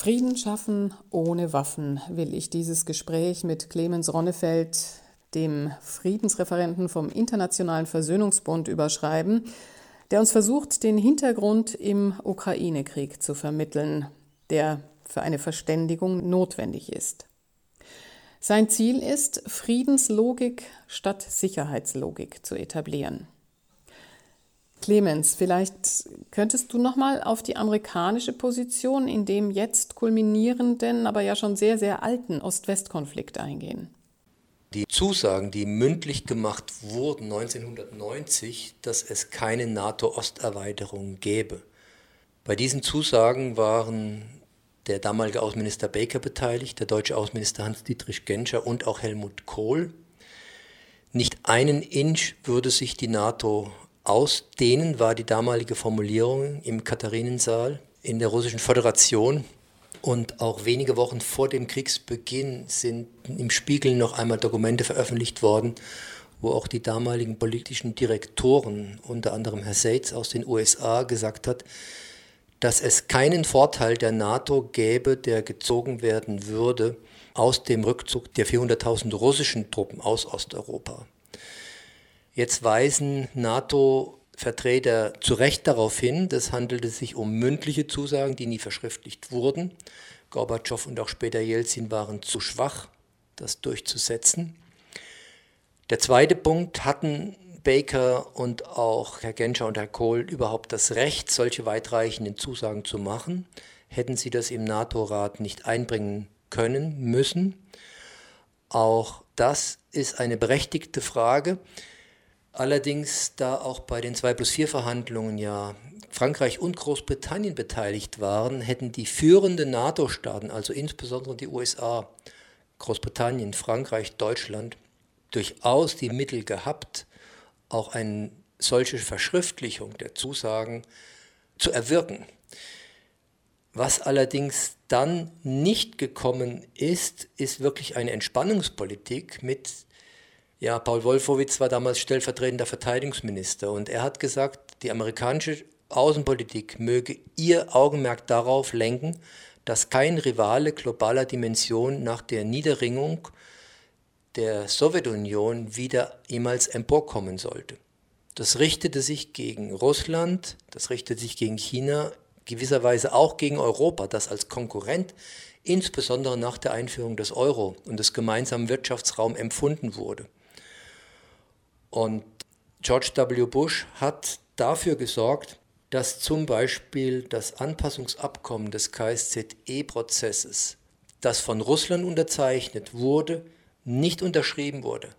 Frieden schaffen ohne Waffen will ich dieses Gespräch mit Clemens Ronnefeld, dem Friedensreferenten vom Internationalen Versöhnungsbund, überschreiben, der uns versucht, den Hintergrund im Ukraine-Krieg zu vermitteln, der für eine Verständigung notwendig ist. Sein Ziel ist, Friedenslogik statt Sicherheitslogik zu etablieren. Clemens, vielleicht könntest du noch mal auf die amerikanische Position in dem jetzt kulminierenden, aber ja schon sehr sehr alten Ost-West-Konflikt eingehen. Die Zusagen, die mündlich gemacht wurden 1990, dass es keine NATO-Osterweiterung gäbe. Bei diesen Zusagen waren der damalige Außenminister Baker beteiligt, der deutsche Außenminister Hans-Dietrich Genscher und auch Helmut Kohl. Nicht einen Inch würde sich die NATO ausdehnen, war die damalige Formulierung im Katharinensaal in der Russischen Föderation. Und auch wenige Wochen vor dem Kriegsbeginn sind im Spiegel noch einmal Dokumente veröffentlicht worden, wo auch die damaligen politischen Direktoren, unter anderem Herr Seitz aus den USA, gesagt hat, dass es keinen Vorteil der NATO gäbe, der gezogen werden würde aus dem Rückzug der 400.000 russischen Truppen aus Osteuropa. Jetzt weisen NATO Vertreter zu Recht darauf hin, das handelte sich um mündliche Zusagen, die nie verschriftlicht wurden. Gorbatschow und auch später Jelzin waren zu schwach, das durchzusetzen. Der zweite Punkt, hatten Baker und auch Herr Genscher und Herr Kohl überhaupt das Recht, solche weitreichenden Zusagen zu machen? Hätten sie das im NATO-Rat nicht einbringen können, müssen? Auch das ist eine berechtigte Frage. Allerdings, da auch bei den 2 plus 4 Verhandlungen ja Frankreich und Großbritannien beteiligt waren, hätten die führenden NATO-Staaten, also insbesondere die USA, Großbritannien, Frankreich, Deutschland, durchaus die Mittel gehabt, auch eine solche Verschriftlichung der Zusagen zu erwirken. Was allerdings dann nicht gekommen ist, ist wirklich eine Entspannungspolitik mit ja, Paul Wolfowitz war damals stellvertretender Verteidigungsminister und er hat gesagt, die amerikanische Außenpolitik möge ihr Augenmerk darauf lenken, dass kein Rivale globaler Dimension nach der Niederringung der Sowjetunion wieder jemals emporkommen sollte. Das richtete sich gegen Russland, das richtete sich gegen China, gewisserweise auch gegen Europa, das als Konkurrent insbesondere nach der Einführung des Euro und des gemeinsamen Wirtschaftsraums empfunden wurde. Und George W. Bush hat dafür gesorgt, dass zum Beispiel das Anpassungsabkommen des KSZE-Prozesses, das von Russland unterzeichnet wurde, nicht unterschrieben wurde.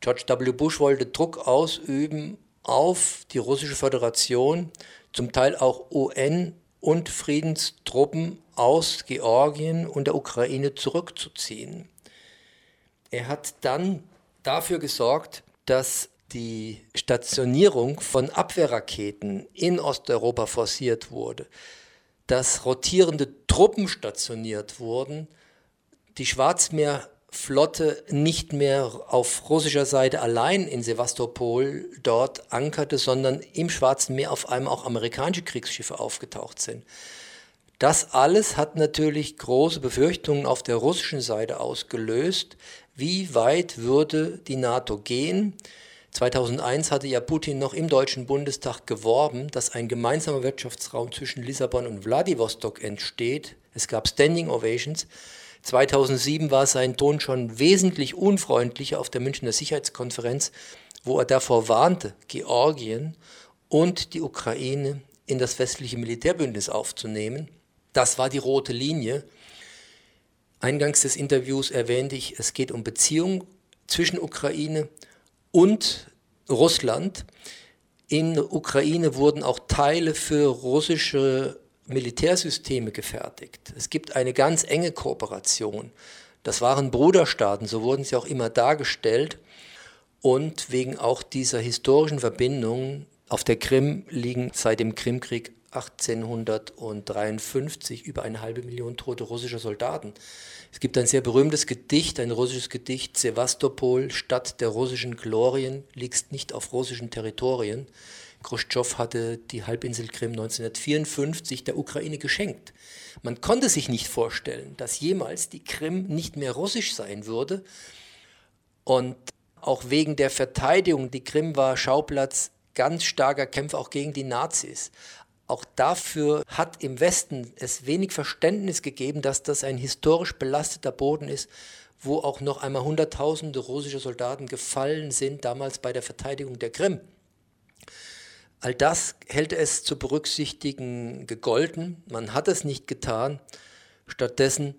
George W. Bush wollte Druck ausüben auf die russische Föderation, zum Teil auch UN und Friedenstruppen aus Georgien und der Ukraine zurückzuziehen. Er hat dann dafür gesorgt, dass die Stationierung von Abwehrraketen in Osteuropa forciert wurde, dass rotierende Truppen stationiert wurden, die Schwarzmeerflotte nicht mehr auf russischer Seite allein in Sevastopol dort ankerte, sondern im Schwarzen Meer auf einmal auch amerikanische Kriegsschiffe aufgetaucht sind. Das alles hat natürlich große Befürchtungen auf der russischen Seite ausgelöst. Wie weit würde die NATO gehen? 2001 hatte ja Putin noch im Deutschen Bundestag geworben, dass ein gemeinsamer Wirtschaftsraum zwischen Lissabon und Wladiwostok entsteht. Es gab Standing Ovations. 2007 war sein Ton schon wesentlich unfreundlicher auf der Münchner Sicherheitskonferenz, wo er davor warnte, Georgien und die Ukraine in das westliche Militärbündnis aufzunehmen. Das war die rote Linie. Eingangs des Interviews erwähnte ich, es geht um Beziehungen zwischen Ukraine und Russland. In Ukraine wurden auch Teile für russische Militärsysteme gefertigt. Es gibt eine ganz enge Kooperation. Das waren Bruderstaaten, so wurden sie auch immer dargestellt. Und wegen auch dieser historischen Verbindungen auf der Krim liegen seit dem Krimkrieg 1853 über eine halbe Million tote russische Soldaten. Es gibt ein sehr berühmtes Gedicht, ein russisches Gedicht, Sevastopol, Stadt der russischen Glorien, liegt nicht auf russischen Territorien. Khrushchev hatte die Halbinsel Krim 1954 der Ukraine geschenkt. Man konnte sich nicht vorstellen, dass jemals die Krim nicht mehr russisch sein würde. Und auch wegen der Verteidigung, die Krim war Schauplatz ganz starker Kämpfe auch gegen die Nazis. Auch dafür hat im Westen es wenig Verständnis gegeben, dass das ein historisch belasteter Boden ist, wo auch noch einmal Hunderttausende russische Soldaten gefallen sind, damals bei der Verteidigung der Krim. All das hält es zu berücksichtigen gegolten. Man hat es nicht getan. Stattdessen,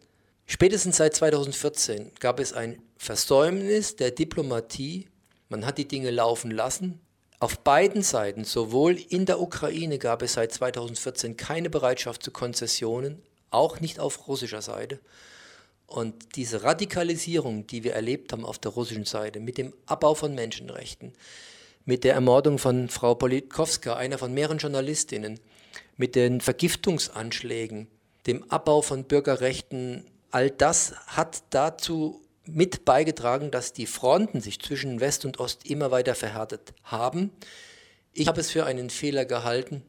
spätestens seit 2014, gab es ein Versäumnis der Diplomatie. Man hat die Dinge laufen lassen. Auf beiden Seiten, sowohl in der Ukraine gab es seit 2014 keine Bereitschaft zu Konzessionen, auch nicht auf russischer Seite. Und diese Radikalisierung, die wir erlebt haben auf der russischen Seite, mit dem Abbau von Menschenrechten, mit der Ermordung von Frau Politkowska, einer von mehreren Journalistinnen, mit den Vergiftungsanschlägen, dem Abbau von Bürgerrechten, all das hat dazu mit beigetragen, dass die Fronten sich zwischen West und Ost immer weiter verhärtet haben. Ich habe es für einen Fehler gehalten,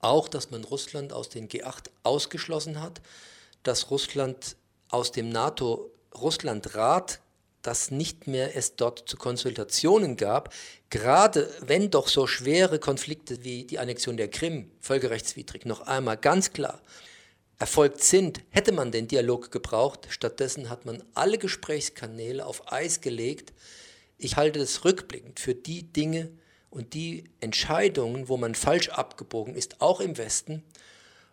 auch dass man Russland aus den G8 ausgeschlossen hat, dass Russland aus dem NATO-Russland-Rat, dass nicht mehr es dort zu Konsultationen gab, gerade wenn doch so schwere Konflikte wie die Annexion der Krim völkerrechtswidrig noch einmal ganz klar erfolgt sind, hätte man den Dialog gebraucht. Stattdessen hat man alle Gesprächskanäle auf Eis gelegt. Ich halte es rückblickend für die Dinge und die Entscheidungen, wo man falsch abgebogen ist, auch im Westen,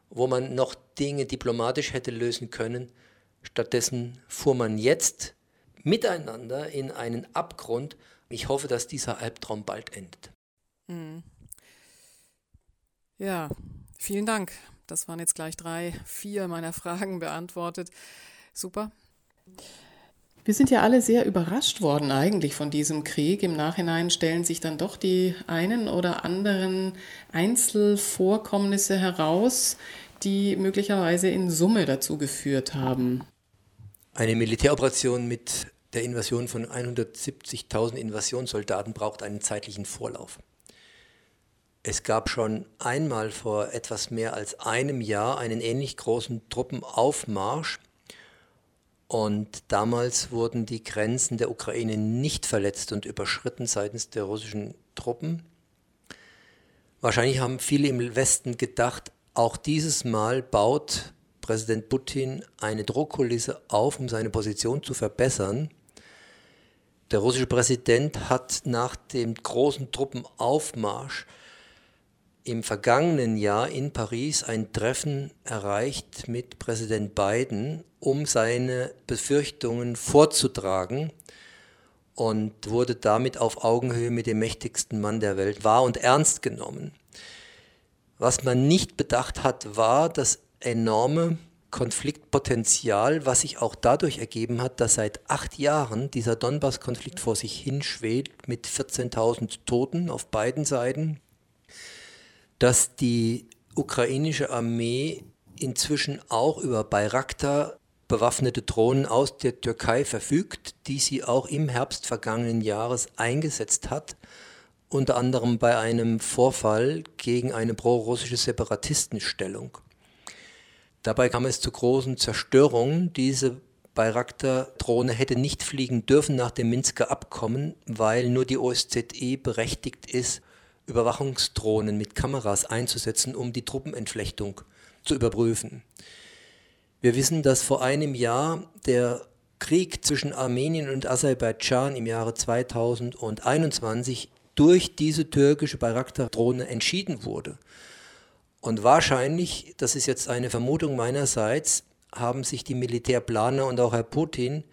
wo man noch Dinge diplomatisch hätte lösen können. Stattdessen fuhr man jetzt miteinander in einen Abgrund. Ich hoffe, dass dieser Albtraum bald endet. Hm. Ja, vielen Dank. Das waren jetzt gleich drei, vier meiner Fragen beantwortet. Super. Wir sind ja alle sehr überrascht worden eigentlich von diesem Krieg. Im Nachhinein stellen sich dann doch die einen oder anderen Einzelvorkommnisse heraus, die möglicherweise in Summe dazu geführt haben. Eine Militäroperation mit der Invasion von 170.000 Invasionssoldaten braucht einen zeitlichen Vorlauf. Es gab schon einmal vor etwas mehr als einem Jahr einen ähnlich großen Truppenaufmarsch und damals wurden die Grenzen der Ukraine nicht verletzt und überschritten seitens der russischen Truppen. Wahrscheinlich haben viele im Westen gedacht, auch dieses Mal baut Präsident Putin eine Druckkulisse auf, um seine Position zu verbessern. Der russische Präsident hat nach dem großen Truppenaufmarsch im vergangenen Jahr in Paris ein Treffen erreicht mit Präsident Biden, um seine Befürchtungen vorzutragen und wurde damit auf Augenhöhe mit dem mächtigsten Mann der Welt wahr und ernst genommen. Was man nicht bedacht hat, war das enorme Konfliktpotenzial, was sich auch dadurch ergeben hat, dass seit acht Jahren dieser Donbass-Konflikt vor sich hinschwebt mit 14.000 Toten auf beiden Seiten dass die ukrainische Armee inzwischen auch über Bayraktar bewaffnete Drohnen aus der Türkei verfügt, die sie auch im Herbst vergangenen Jahres eingesetzt hat, unter anderem bei einem Vorfall gegen eine prorussische Separatistenstellung. Dabei kam es zu großen Zerstörungen. Diese Bayraktar-Drohne hätte nicht fliegen dürfen nach dem Minsker Abkommen, weil nur die OSZE berechtigt ist, Überwachungsdrohnen mit Kameras einzusetzen, um die Truppenentflechtung zu überprüfen. Wir wissen, dass vor einem Jahr der Krieg zwischen Armenien und Aserbaidschan im Jahre 2021 durch diese türkische Bayraktar-Drohne entschieden wurde. Und wahrscheinlich, das ist jetzt eine Vermutung meinerseits, haben sich die Militärplaner und auch Herr Putin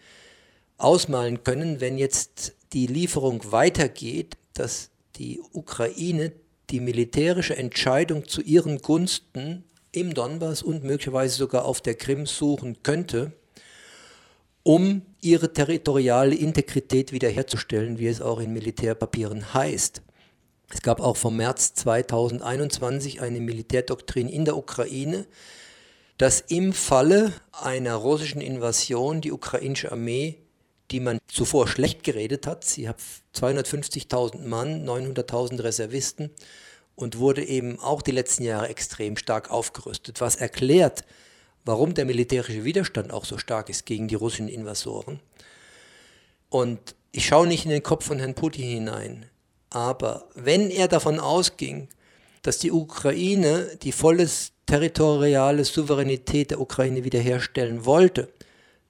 ausmalen können, wenn jetzt die Lieferung weitergeht, dass die Ukraine die militärische Entscheidung zu ihren Gunsten im Donbass und möglicherweise sogar auf der Krim suchen könnte, um ihre territoriale Integrität wiederherzustellen, wie es auch in Militärpapieren heißt. Es gab auch vom März 2021 eine Militärdoktrin in der Ukraine, dass im Falle einer russischen Invasion die ukrainische Armee die man zuvor schlecht geredet hat. Sie hat 250.000 Mann, 900.000 Reservisten und wurde eben auch die letzten Jahre extrem stark aufgerüstet, was erklärt, warum der militärische Widerstand auch so stark ist gegen die russischen Invasoren. Und ich schaue nicht in den Kopf von Herrn Putin hinein, aber wenn er davon ausging, dass die Ukraine die volle territoriale Souveränität der Ukraine wiederherstellen wollte,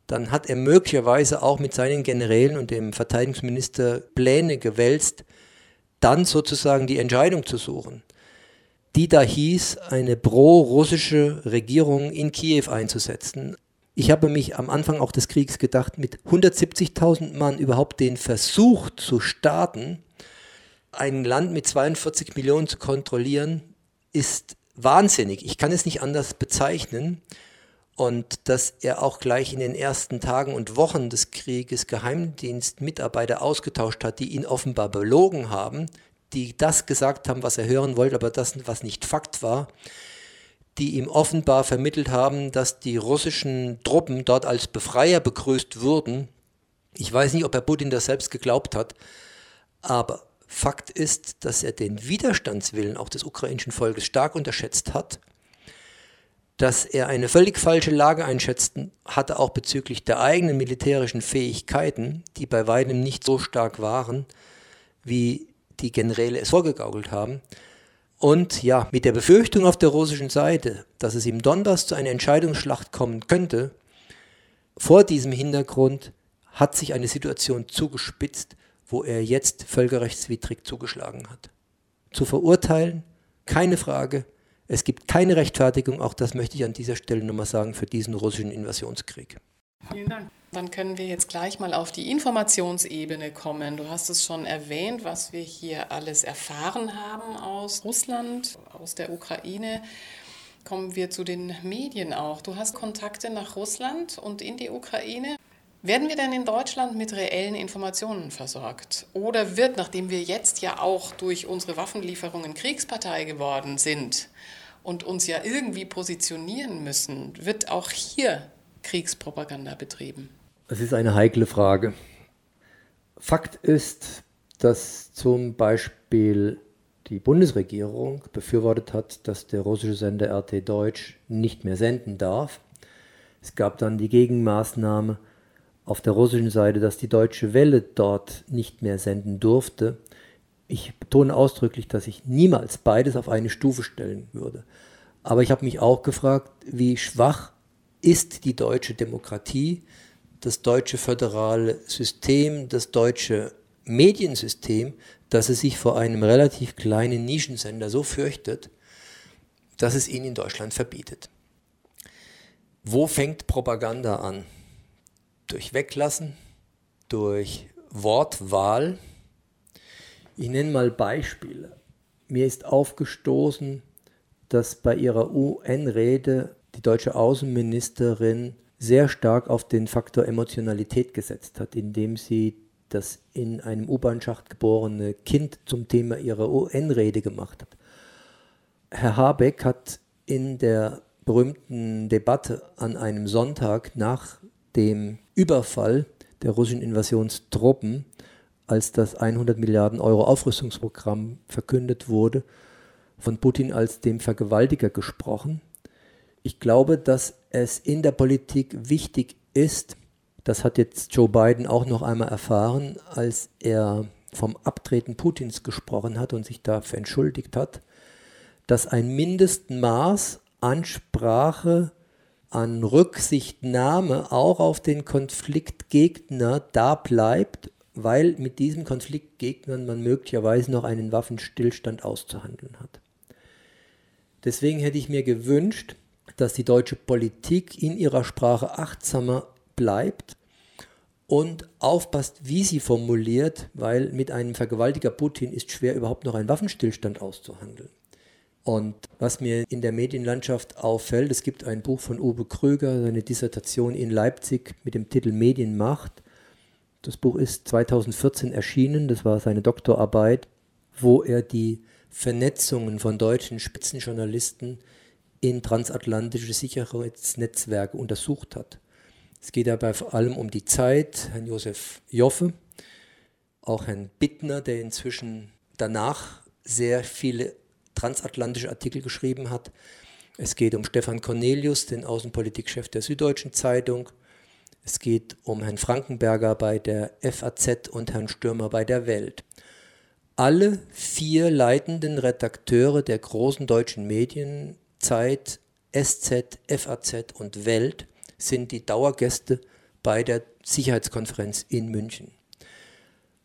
dann hat er möglicherweise auch mit seinen Generälen und dem Verteidigungsminister Pläne gewälzt, dann sozusagen die Entscheidung zu suchen, die da hieß, eine pro-russische Regierung in Kiew einzusetzen. Ich habe mich am Anfang auch des Kriegs gedacht, mit 170.000 Mann überhaupt den Versuch zu starten, ein Land mit 42 Millionen zu kontrollieren, ist wahnsinnig. Ich kann es nicht anders bezeichnen. Und dass er auch gleich in den ersten Tagen und Wochen des Krieges Geheimdienstmitarbeiter ausgetauscht hat, die ihn offenbar belogen haben, die das gesagt haben, was er hören wollte, aber das, was nicht Fakt war, die ihm offenbar vermittelt haben, dass die russischen Truppen dort als Befreier begrüßt wurden. Ich weiß nicht, ob Herr Putin das selbst geglaubt hat, aber Fakt ist, dass er den Widerstandswillen auch des ukrainischen Volkes stark unterschätzt hat dass er eine völlig falsche Lage einschätzten hatte, auch bezüglich der eigenen militärischen Fähigkeiten, die bei weitem nicht so stark waren, wie die Generäle es vorgegaukelt haben. Und ja, mit der Befürchtung auf der russischen Seite, dass es im Donbass zu einer Entscheidungsschlacht kommen könnte, vor diesem Hintergrund hat sich eine Situation zugespitzt, wo er jetzt völkerrechtswidrig zugeschlagen hat. Zu verurteilen, keine Frage, es gibt keine Rechtfertigung, auch das möchte ich an dieser Stelle nochmal sagen, für diesen russischen Invasionskrieg. Vielen Dank. Dann können wir jetzt gleich mal auf die Informationsebene kommen. Du hast es schon erwähnt, was wir hier alles erfahren haben aus Russland, aus der Ukraine. Kommen wir zu den Medien auch. Du hast Kontakte nach Russland und in die Ukraine. Werden wir denn in Deutschland mit reellen Informationen versorgt? Oder wird, nachdem wir jetzt ja auch durch unsere Waffenlieferungen Kriegspartei geworden sind, und uns ja irgendwie positionieren müssen, wird auch hier Kriegspropaganda betrieben? Das ist eine heikle Frage. Fakt ist, dass zum Beispiel die Bundesregierung befürwortet hat, dass der russische Sender RT Deutsch nicht mehr senden darf. Es gab dann die Gegenmaßnahme auf der russischen Seite, dass die deutsche Welle dort nicht mehr senden durfte ich betone ausdrücklich, dass ich niemals beides auf eine Stufe stellen würde. Aber ich habe mich auch gefragt, wie schwach ist die deutsche Demokratie, das deutsche föderale System, das deutsche Mediensystem, dass es sich vor einem relativ kleinen Nischensender so fürchtet, dass es ihn in Deutschland verbietet. Wo fängt Propaganda an? Durch Weglassen, durch Wortwahl, ich nenne mal Beispiele. Mir ist aufgestoßen, dass bei ihrer UN-Rede die deutsche Außenministerin sehr stark auf den Faktor Emotionalität gesetzt hat, indem sie das in einem U-Bahn-Schacht geborene Kind zum Thema ihrer UN-Rede gemacht hat. Herr Habeck hat in der berühmten Debatte an einem Sonntag nach dem Überfall der russischen Invasionstruppen als das 100 Milliarden Euro Aufrüstungsprogramm verkündet wurde, von Putin als dem Vergewaltiger gesprochen. Ich glaube, dass es in der Politik wichtig ist, das hat jetzt Joe Biden auch noch einmal erfahren, als er vom Abtreten Putins gesprochen hat und sich dafür entschuldigt hat, dass ein Mindestmaß an Sprache, an Rücksichtnahme auch auf den Konfliktgegner da bleibt weil mit diesen Konfliktgegnern man möglicherweise noch einen Waffenstillstand auszuhandeln hat. Deswegen hätte ich mir gewünscht, dass die deutsche Politik in ihrer Sprache achtsamer bleibt und aufpasst, wie sie formuliert, weil mit einem Vergewaltiger Putin ist schwer überhaupt noch einen Waffenstillstand auszuhandeln. Und was mir in der Medienlandschaft auffällt, es gibt ein Buch von Uwe Kröger, seine Dissertation in Leipzig mit dem Titel Medienmacht. Das Buch ist 2014 erschienen, das war seine Doktorarbeit, wo er die Vernetzungen von deutschen Spitzenjournalisten in transatlantische Sicherheitsnetzwerke untersucht hat. Es geht dabei vor allem um die Zeit, Herrn Josef Joffe, auch Herrn Bittner, der inzwischen danach sehr viele transatlantische Artikel geschrieben hat. Es geht um Stefan Cornelius, den Außenpolitikchef der Süddeutschen Zeitung. Es geht um Herrn Frankenberger bei der FAZ und Herrn Stürmer bei der Welt. Alle vier leitenden Redakteure der großen deutschen Medien, Zeit, SZ, FAZ und Welt, sind die Dauergäste bei der Sicherheitskonferenz in München.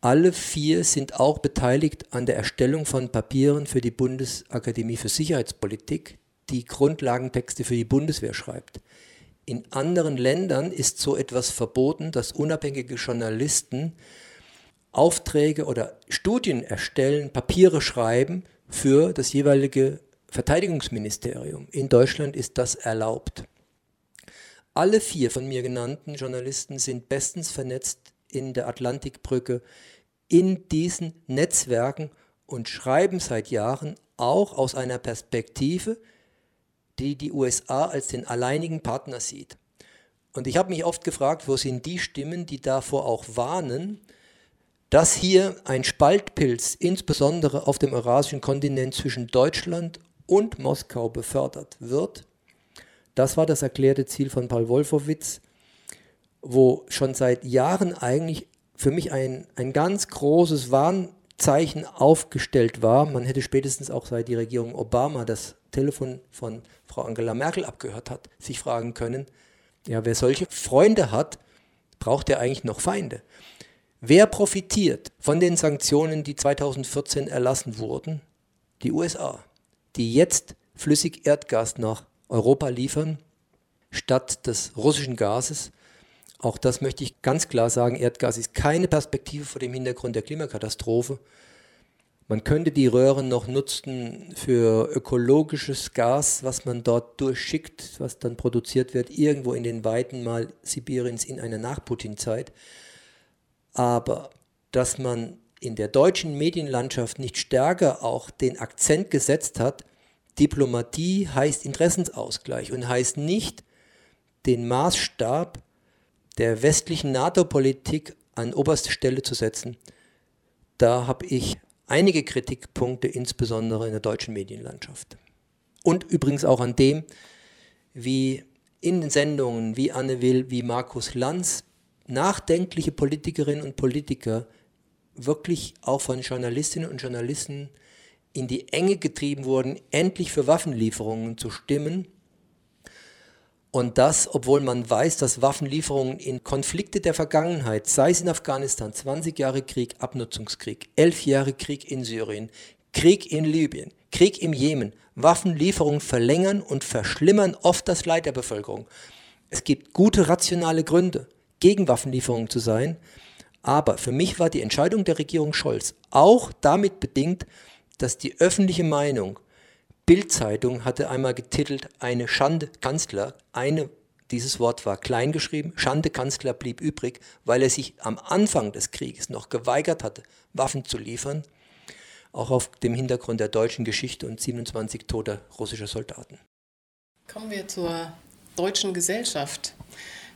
Alle vier sind auch beteiligt an der Erstellung von Papieren für die Bundesakademie für Sicherheitspolitik, die Grundlagentexte für die Bundeswehr schreibt. In anderen Ländern ist so etwas verboten, dass unabhängige Journalisten Aufträge oder Studien erstellen, Papiere schreiben für das jeweilige Verteidigungsministerium. In Deutschland ist das erlaubt. Alle vier von mir genannten Journalisten sind bestens vernetzt in der Atlantikbrücke in diesen Netzwerken und schreiben seit Jahren auch aus einer Perspektive, die die USA als den alleinigen Partner sieht. Und ich habe mich oft gefragt, wo sind die Stimmen, die davor auch warnen, dass hier ein Spaltpilz insbesondere auf dem eurasischen Kontinent zwischen Deutschland und Moskau befördert wird. Das war das erklärte Ziel von Paul Wolfowitz, wo schon seit Jahren eigentlich für mich ein, ein ganz großes Warnzeichen aufgestellt war. Man hätte spätestens auch seit die Regierung Obama das Telefon von Frau Angela Merkel abgehört hat, sich fragen können, ja, wer solche Freunde hat, braucht er eigentlich noch Feinde. Wer profitiert von den Sanktionen, die 2014 erlassen wurden? Die USA, die jetzt flüssig Erdgas nach Europa liefern, statt des russischen Gases. Auch das möchte ich ganz klar sagen, Erdgas ist keine Perspektive vor dem Hintergrund der Klimakatastrophe. Man könnte die Röhren noch nutzen für ökologisches Gas, was man dort durchschickt, was dann produziert wird, irgendwo in den Weiten mal Sibiriens in einer Nach-Putin-Zeit. Aber dass man in der deutschen Medienlandschaft nicht stärker auch den Akzent gesetzt hat, Diplomatie heißt Interessensausgleich und heißt nicht, den Maßstab der westlichen NATO-Politik an oberste Stelle zu setzen. Da habe ich einige Kritikpunkte, insbesondere in der deutschen Medienlandschaft. Und übrigens auch an dem, wie in den Sendungen wie Anne Will, wie Markus Lanz, nachdenkliche Politikerinnen und Politiker wirklich auch von Journalistinnen und Journalisten in die Enge getrieben wurden, endlich für Waffenlieferungen zu stimmen und das, obwohl man weiß, dass Waffenlieferungen in Konflikte der Vergangenheit, sei es in Afghanistan, 20 Jahre Krieg, Abnutzungskrieg, 11 Jahre Krieg in Syrien, Krieg in Libyen, Krieg im Jemen, Waffenlieferungen verlängern und verschlimmern oft das Leid der Bevölkerung. Es gibt gute rationale Gründe, gegen Waffenlieferungen zu sein, aber für mich war die Entscheidung der Regierung Scholz auch damit bedingt, dass die öffentliche Meinung Bildzeitung hatte einmal getitelt, eine Schande Kanzler, eine, dieses Wort war klein geschrieben, Schande Kanzler blieb übrig, weil er sich am Anfang des Krieges noch geweigert hatte, Waffen zu liefern, auch auf dem Hintergrund der deutschen Geschichte und 27 toter russischer Soldaten. Kommen wir zur deutschen Gesellschaft.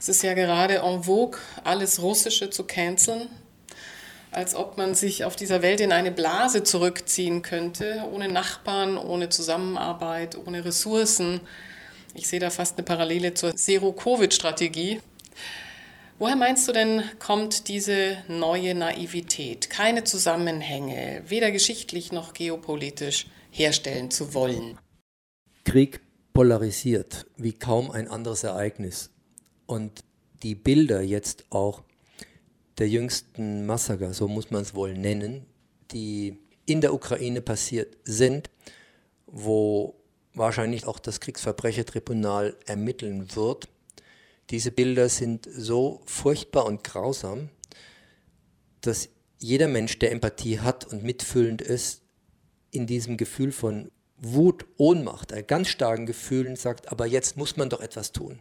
Es ist ja gerade en vogue, alles Russische zu canceln als ob man sich auf dieser Welt in eine Blase zurückziehen könnte, ohne Nachbarn, ohne Zusammenarbeit, ohne Ressourcen. Ich sehe da fast eine Parallele zur Zero-Covid-Strategie. Woher meinst du denn, kommt diese neue Naivität, keine Zusammenhänge, weder geschichtlich noch geopolitisch, herstellen zu wollen? Krieg polarisiert wie kaum ein anderes Ereignis. Und die Bilder jetzt auch der jüngsten Massaker, so muss man es wohl nennen, die in der Ukraine passiert sind, wo wahrscheinlich auch das Kriegsverbrechertribunal ermitteln wird. Diese Bilder sind so furchtbar und grausam, dass jeder Mensch, der Empathie hat und mitfühlend ist, in diesem Gefühl von Wut, Ohnmacht, ganz starken Gefühlen sagt, aber jetzt muss man doch etwas tun.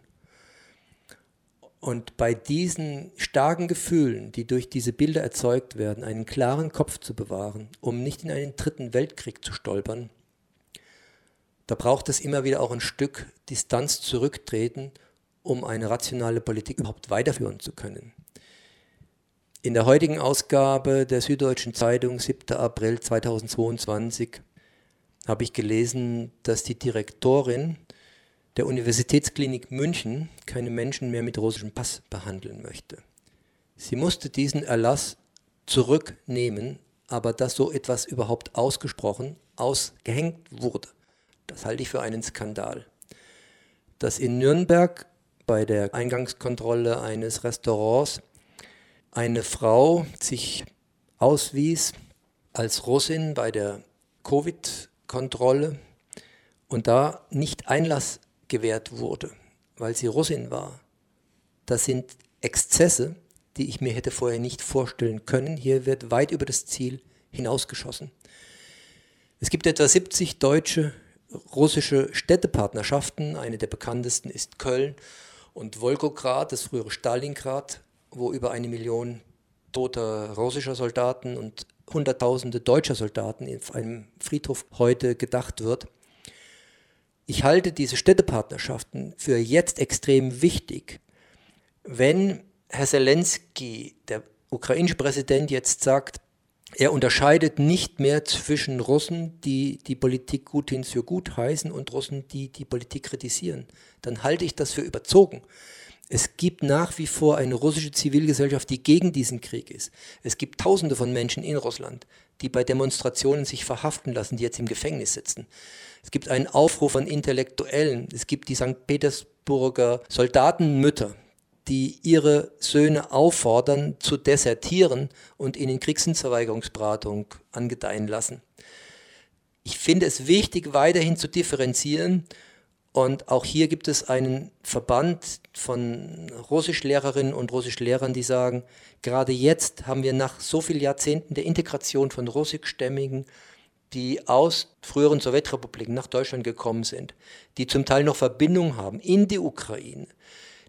Und bei diesen starken Gefühlen, die durch diese Bilder erzeugt werden, einen klaren Kopf zu bewahren, um nicht in einen dritten Weltkrieg zu stolpern, da braucht es immer wieder auch ein Stück Distanz zurücktreten, um eine rationale Politik überhaupt weiterführen zu können. In der heutigen Ausgabe der Süddeutschen Zeitung, 7. April 2022, habe ich gelesen, dass die Direktorin der Universitätsklinik München keine Menschen mehr mit russischem Pass behandeln möchte. Sie musste diesen Erlass zurücknehmen, aber dass so etwas überhaupt ausgesprochen, ausgehängt wurde, das halte ich für einen Skandal. Dass in Nürnberg bei der Eingangskontrolle eines Restaurants eine Frau sich auswies als Russin bei der Covid-Kontrolle und da nicht Einlass gewährt wurde, weil sie Russin war. Das sind Exzesse, die ich mir hätte vorher nicht vorstellen können. Hier wird weit über das Ziel hinausgeschossen. Es gibt etwa 70 deutsche, russische Städtepartnerschaften. Eine der bekanntesten ist Köln und Wolgograd, das frühere Stalingrad, wo über eine Million toter russischer Soldaten und Hunderttausende deutscher Soldaten auf einem Friedhof heute gedacht wird. Ich halte diese Städtepartnerschaften für jetzt extrem wichtig. Wenn Herr Zelensky, der ukrainische Präsident, jetzt sagt, er unterscheidet nicht mehr zwischen Russen, die die Politik Putins für gut heißen und Russen, die die Politik kritisieren, dann halte ich das für überzogen. Es gibt nach wie vor eine russische Zivilgesellschaft, die gegen diesen Krieg ist. Es gibt Tausende von Menschen in Russland, die bei Demonstrationen sich verhaften lassen, die jetzt im Gefängnis sitzen. Es gibt einen Aufruf von Intellektuellen. Es gibt die St. Petersburger Soldatenmütter, die ihre Söhne auffordern, zu desertieren und ihnen Kriegsdienstverweigerungsberatung angedeihen lassen. Ich finde es wichtig, weiterhin zu differenzieren. Und auch hier gibt es einen Verband von Russischlehrerinnen und Russischlehrern, die sagen, gerade jetzt haben wir nach so vielen Jahrzehnten der Integration von Russischstämmigen, die aus früheren Sowjetrepubliken nach Deutschland gekommen sind, die zum Teil noch Verbindungen haben in die Ukraine,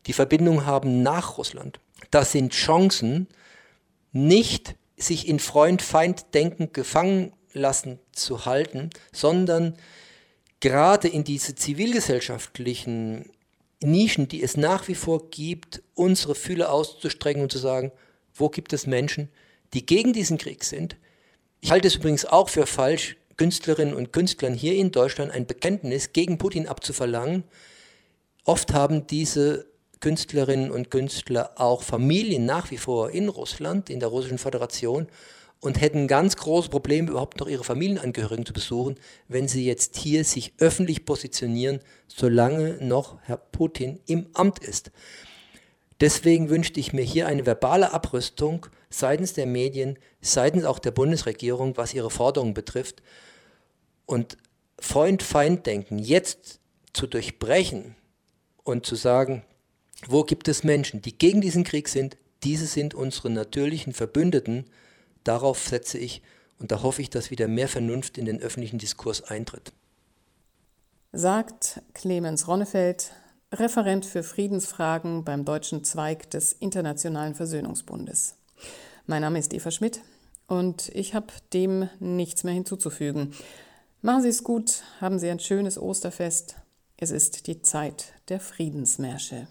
die Verbindung haben nach Russland. Das sind Chancen, nicht sich in Freund-Feind-Denken gefangen lassen zu halten, sondern gerade in diese zivilgesellschaftlichen Nischen, die es nach wie vor gibt, unsere Fühler auszustrecken und zu sagen, wo gibt es Menschen, die gegen diesen Krieg sind. Ich halte es übrigens auch für falsch, Künstlerinnen und Künstlern hier in Deutschland ein Bekenntnis gegen Putin abzuverlangen. Oft haben diese Künstlerinnen und Künstler auch Familien nach wie vor in Russland, in der Russischen Föderation und hätten ganz große Probleme, überhaupt noch ihre Familienangehörigen zu besuchen, wenn sie jetzt hier sich öffentlich positionieren, solange noch Herr Putin im Amt ist. Deswegen wünschte ich mir hier eine verbale Abrüstung seitens der Medien, seitens auch der Bundesregierung, was ihre Forderungen betrifft. Und Freund-Feind-Denken jetzt zu durchbrechen und zu sagen, wo gibt es Menschen, die gegen diesen Krieg sind? Diese sind unsere natürlichen Verbündeten. Darauf setze ich und da hoffe ich, dass wieder mehr Vernunft in den öffentlichen Diskurs eintritt. Sagt Clemens Ronnefeld, Referent für Friedensfragen beim deutschen Zweig des Internationalen Versöhnungsbundes. Mein Name ist Eva Schmidt und ich habe dem nichts mehr hinzuzufügen. Machen Sie es gut, haben Sie ein schönes Osterfest. Es ist die Zeit der Friedensmärsche.